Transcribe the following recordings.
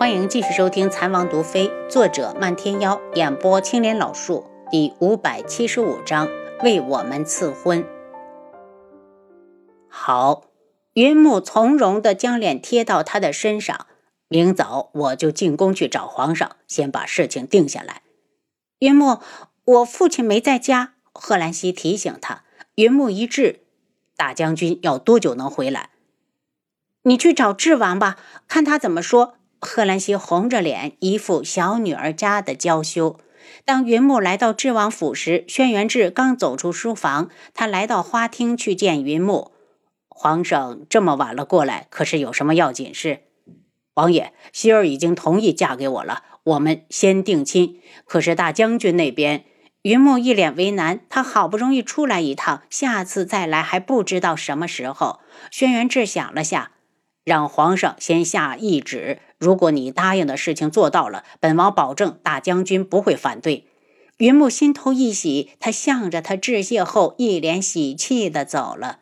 欢迎继续收听《残王毒妃》，作者漫天妖，演播青莲老树，第五百七十五章：为我们赐婚。好，云木从容地将脸贴到他的身上。明早我就进宫去找皇上，先把事情定下来。云木，我父亲没在家。贺兰溪提醒他。云木一滞，大将军要多久能回来？你去找智王吧，看他怎么说。贺兰溪红着脸，一副小女儿家的娇羞。当云木来到智王府时，轩辕志刚走出书房。他来到花厅去见云木。皇上这么晚了过来，可是有什么要紧事？王爷，希儿已经同意嫁给我了，我们先定亲。可是大将军那边……云木一脸为难。他好不容易出来一趟，下次再来还不知道什么时候。轩辕志想了下。让皇上先下懿旨，如果你答应的事情做到了，本王保证大将军不会反对。云木心头一喜，他向着他致谢后，一脸喜气的走了。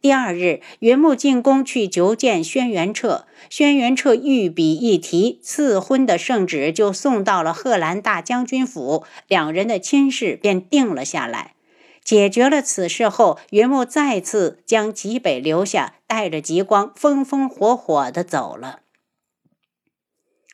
第二日，云木进宫去求见轩辕彻，轩辕彻御笔一提，赐婚的圣旨就送到了贺兰大将军府，两人的亲事便定了下来。解决了此事后，云木再次将极北留下，带着极光风风火火地走了。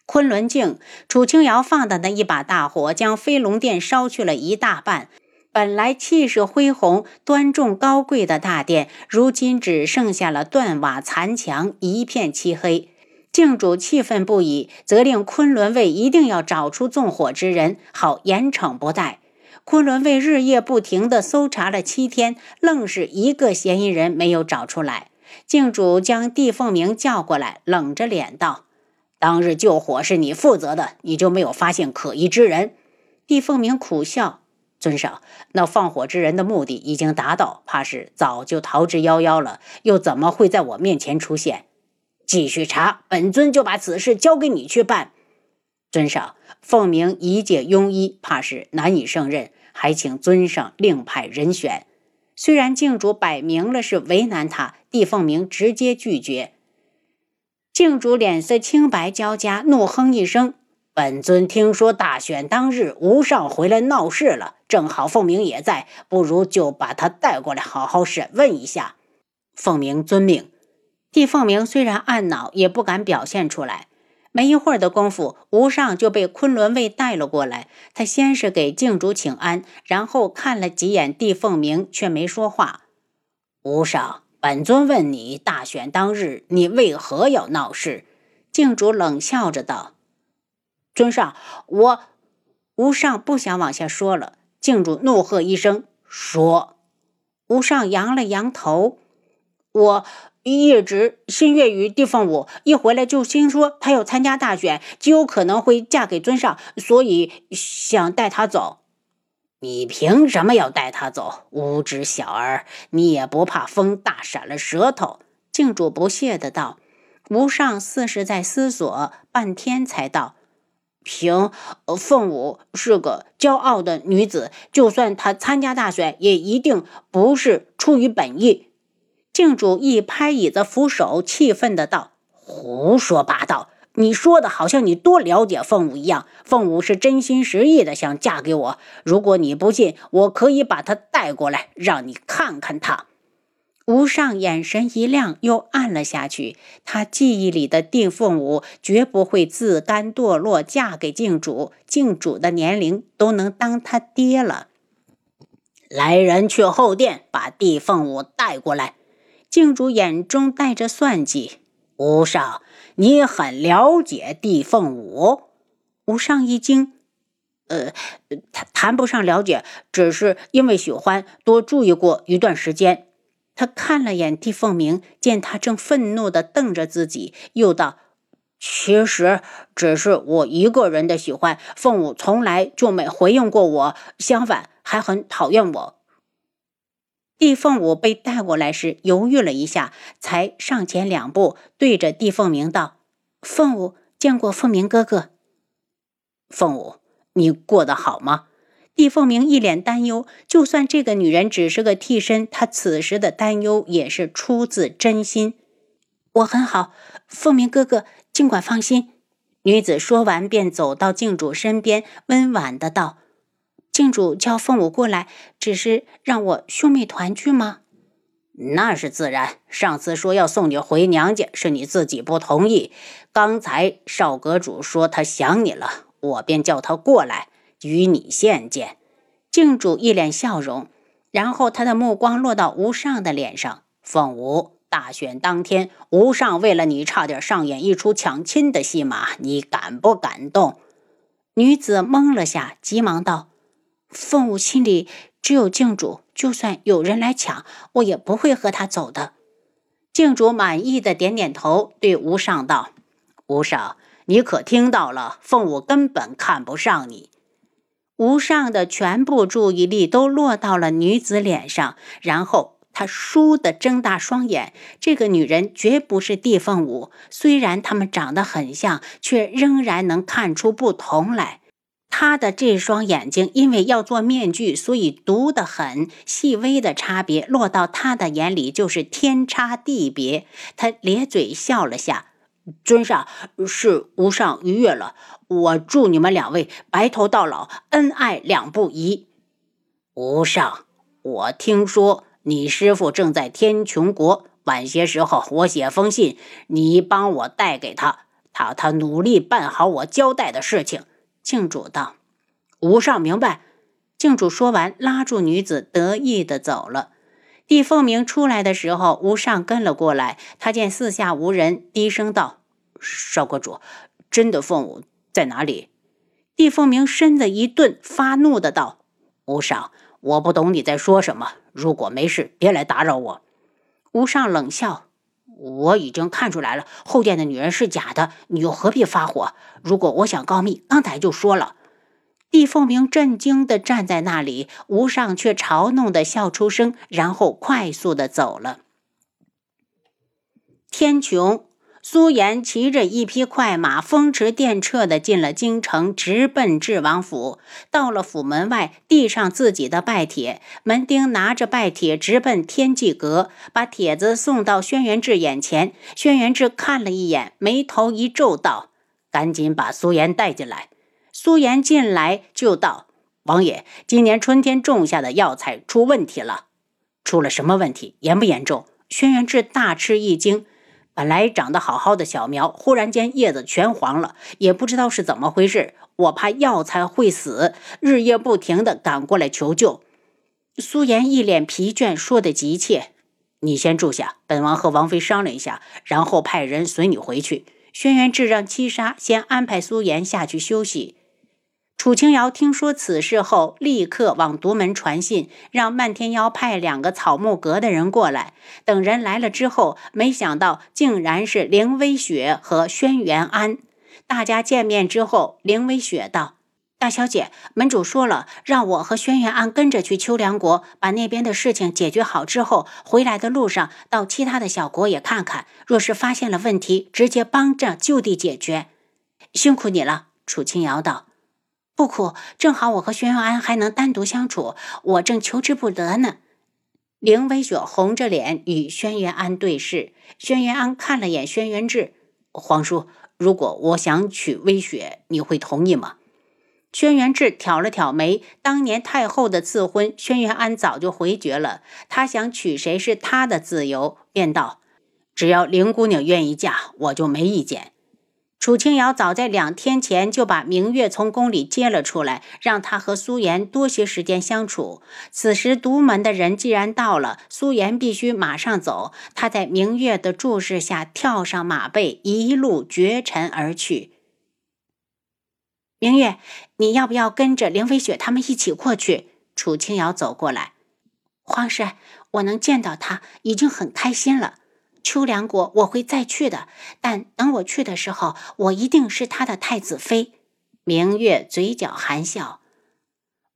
昆仑镜，楚清瑶放的那一把大火，将飞龙殿烧去了一大半。本来气势恢宏、端重高贵的大殿，如今只剩下了断瓦残墙，一片漆黑。镜主气愤不已，责令昆仑卫一定要找出纵火之人，好严惩不贷。昆仑卫日夜不停地搜查了七天，愣是一个嫌疑人没有找出来。镜主将帝凤鸣叫过来，冷着脸道：“当日救火是你负责的，你就没有发现可疑之人？”帝凤鸣苦笑：“尊上，那放火之人的目的已经达到，怕是早就逃之夭夭了，又怎么会在我面前出现？继续查，本尊就把此事交给你去办。”尊上，凤鸣一介庸医，怕是难以胜任，还请尊上另派人选。虽然镜主摆明了是为难他，帝凤鸣直接拒绝。镜主脸色青白交加，怒哼一声：“本尊听说大选当日吴上回来闹事了，正好凤鸣也在，不如就把他带过来，好好审问一下。”凤鸣遵命。帝凤鸣虽然暗恼，也不敢表现出来。没一会儿的功夫，吴尚就被昆仑卫带了过来。他先是给镜主请安，然后看了几眼帝凤鸣，却没说话。吴尚，本尊问你，大选当日你为何要闹事？镜主冷笑着道：“尊上，我……”吴尚不想往下说了。镜主怒喝一声：“说！”吴尚扬了扬头：“我……”一直心悦于地凤舞一回来就听说她要参加大选，极有可能会嫁给尊上，所以想带她走。你凭什么要带他走？无知小儿，你也不怕风大闪了舌头？镜主不屑的道。吴上似是在思索，半天才道：“凭凤舞是个骄傲的女子，就算她参加大选，也一定不是出于本意。”镜主一拍椅子，扶手，气愤的道：“胡说八道！你说的好像你多了解凤舞一样。凤舞是真心实意的想嫁给我。如果你不信，我可以把她带过来，让你看看她。”吴尚眼神一亮，又暗了下去。他记忆里的定凤舞绝不会自甘堕落，嫁给镜主。镜主的年龄都能当他爹了。来人，去后殿把帝凤舞带过来。镜主眼中带着算计，吴尚，你很了解帝凤舞？吴尚一惊，呃，谈谈不上了解，只是因为喜欢，多注意过一段时间。他看了眼帝凤鸣，见他正愤怒地瞪着自己，又道：“其实只是我一个人的喜欢，凤舞从来就没回应过我，相反还很讨厌我。”帝凤舞被带过来时，犹豫了一下，才上前两步，对着帝凤鸣道：“凤舞见过凤鸣哥哥。”凤舞，你过得好吗？帝凤鸣一脸担忧。就算这个女人只是个替身，他此时的担忧也是出自真心。我很好，凤鸣哥哥尽管放心。女子说完，便走到静主身边，温婉的道：“静主叫凤舞过来，只是让我兄妹团聚吗？”那是自然。上次说要送你回娘家，是你自己不同意。刚才少阁主说他想你了，我便叫他过来与你现见。静主一脸笑容，然后他的目光落到吴尚的脸上。凤舞。大选当天，吴尚为了你差点上演一出抢亲的戏码，你敢不敢动？女子懵了下，急忙道：“凤舞心里只有静主，就算有人来抢，我也不会和他走的。”静主满意的点点头，对吴尚道：“吴尚，你可听到了？凤舞根本看不上你。”吴尚的全部注意力都落到了女子脸上，然后。他倏地睁大双眼，这个女人绝不是地凤舞。虽然她们长得很像，却仍然能看出不同来。他的这双眼睛因为要做面具，所以毒得很。细微的差别落到他的眼里就是天差地别。他咧嘴笑了下：“尊上是无上逾越了。我祝你们两位白头到老，恩爱两不疑。”无上，我听说。你师傅正在天穹国，晚些时候我写封信，你帮我带给他，他他努力办好我交代的事情。静主道：“无上明白。”静主说完，拉住女子，得意的走了。帝凤鸣出来的时候，无上跟了过来。他见四下无人，低声道：“少阁主，真的凤舞在哪里？”帝凤鸣身子一顿，发怒的道：“无上。”我不懂你在说什么。如果没事，别来打扰我。吴尚冷笑：“我已经看出来了，后殿的女人是假的，你又何必发火？如果我想告密，刚才就说了。”帝凤鸣震惊的站在那里，无上却嘲弄的笑出声，然后快速的走了。天穹。苏颜骑着一匹快马，风驰电掣地进了京城，直奔智王府。到了府门外，递上自己的拜帖。门丁拿着拜帖，直奔天际阁，把帖子送到轩辕志眼前。轩辕志看了一眼，眉头一皱，道：“赶紧把苏颜带进来。”苏颜进来就道：“王爷，今年春天种下的药材出问题了。出了什么问题？严不严重？”轩辕志大吃一惊。本来长得好好的小苗，忽然间叶子全黄了，也不知道是怎么回事。我怕药材会死，日夜不停的赶过来求救。苏颜一脸疲倦，说的急切：“你先住下，本王和王妃商量一下，然后派人随你回去。”轩辕志让七杀先安排苏颜下去休息。楚清瑶听说此事后，立刻往独门传信，让漫天妖派两个草木阁的人过来。等人来了之后，没想到竟然是凌微雪和轩辕安。大家见面之后，凌微雪道：“大小姐，门主说了，让我和轩辕安跟着去秋凉国，把那边的事情解决好之后，回来的路上到其他的小国也看看。若是发现了问题，直接帮着就地解决。辛苦你了。”楚清瑶道。不苦，正好我和轩辕安还能单独相处，我正求之不得呢。凌微雪红着脸与轩辕安对视，轩辕安看了眼轩辕志，皇叔，如果我想娶微雪，你会同意吗？轩辕志挑了挑眉，当年太后的赐婚，轩辕安早就回绝了，他想娶谁是他的自由，便道：只要凌姑娘愿意嫁，我就没意见。楚清瑶早在两天前就把明月从宫里接了出来，让她和苏颜多些时间相处。此时独门的人既然到了，苏颜必须马上走。她在明月的注视下跳上马背，一路绝尘而去。明月，你要不要跟着凌飞雪他们一起过去？楚清瑶走过来，皇上，我能见到他已经很开心了。秋凉国我会再去的，但等我去的时候，我一定是他的太子妃。明月嘴角含笑。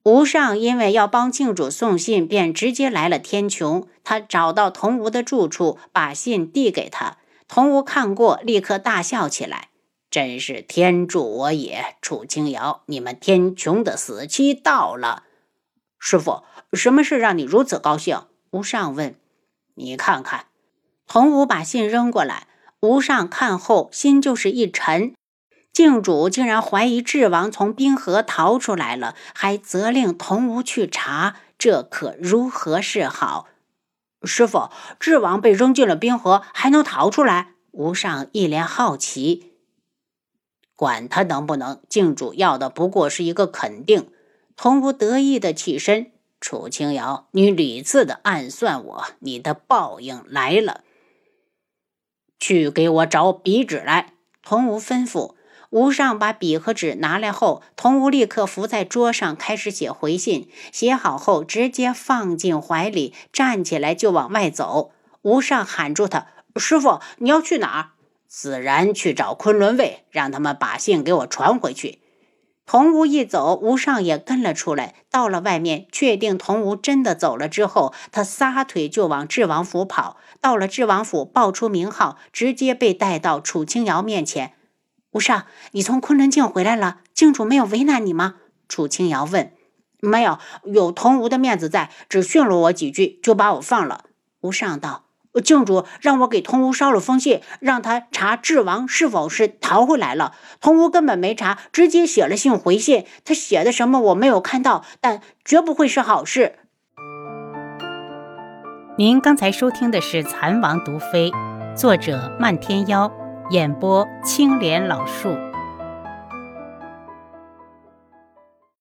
吴尚因为要帮靖主送信，便直接来了天穹。他找到童无的住处，把信递给他。童无看过，立刻大笑起来：“真是天助我也！楚清瑶，你们天穹的死期到了。”师傅，什么事让你如此高兴？吴尚问。你看看。童武把信扔过来，吴尚看后心就是一沉。靖主竟然怀疑智王从冰河逃出来了，还责令童无去查，这可如何是好？师傅，智王被扔进了冰河，还能逃出来？吴尚一脸好奇。管他能不能，靖主要的不过是一个肯定。童无得意的起身。楚清瑶，你屡次的暗算我，你的报应来了。去给我找笔纸来。童无吩咐。吴尚把笔和纸拿来后，童无立刻伏在桌上开始写回信。写好后，直接放进怀里，站起来就往外走。吴尚喊住他：“师傅，你要去哪儿？”“自然去找昆仑卫，让他们把信给我传回去。”童无一走，吴尚也跟了出来。到了外面，确定童无真的走了之后，他撒腿就往智王府跑。到了智王府，报出名号，直接被带到楚清瑶面前。吴尚，你从昆仑镜回来了，镜主没有为难你吗？楚清瑶问。没有，有童无的面子在，只训了我几句，就把我放了。吴尚道。郡主让我给童无捎了封信，让他查智王是否是逃回来了。童无根本没查，直接写了信回信。他写的什么我没有看到，但绝不会是好事。您刚才收听的是《蚕王毒妃》，作者漫天妖，演播青莲老树。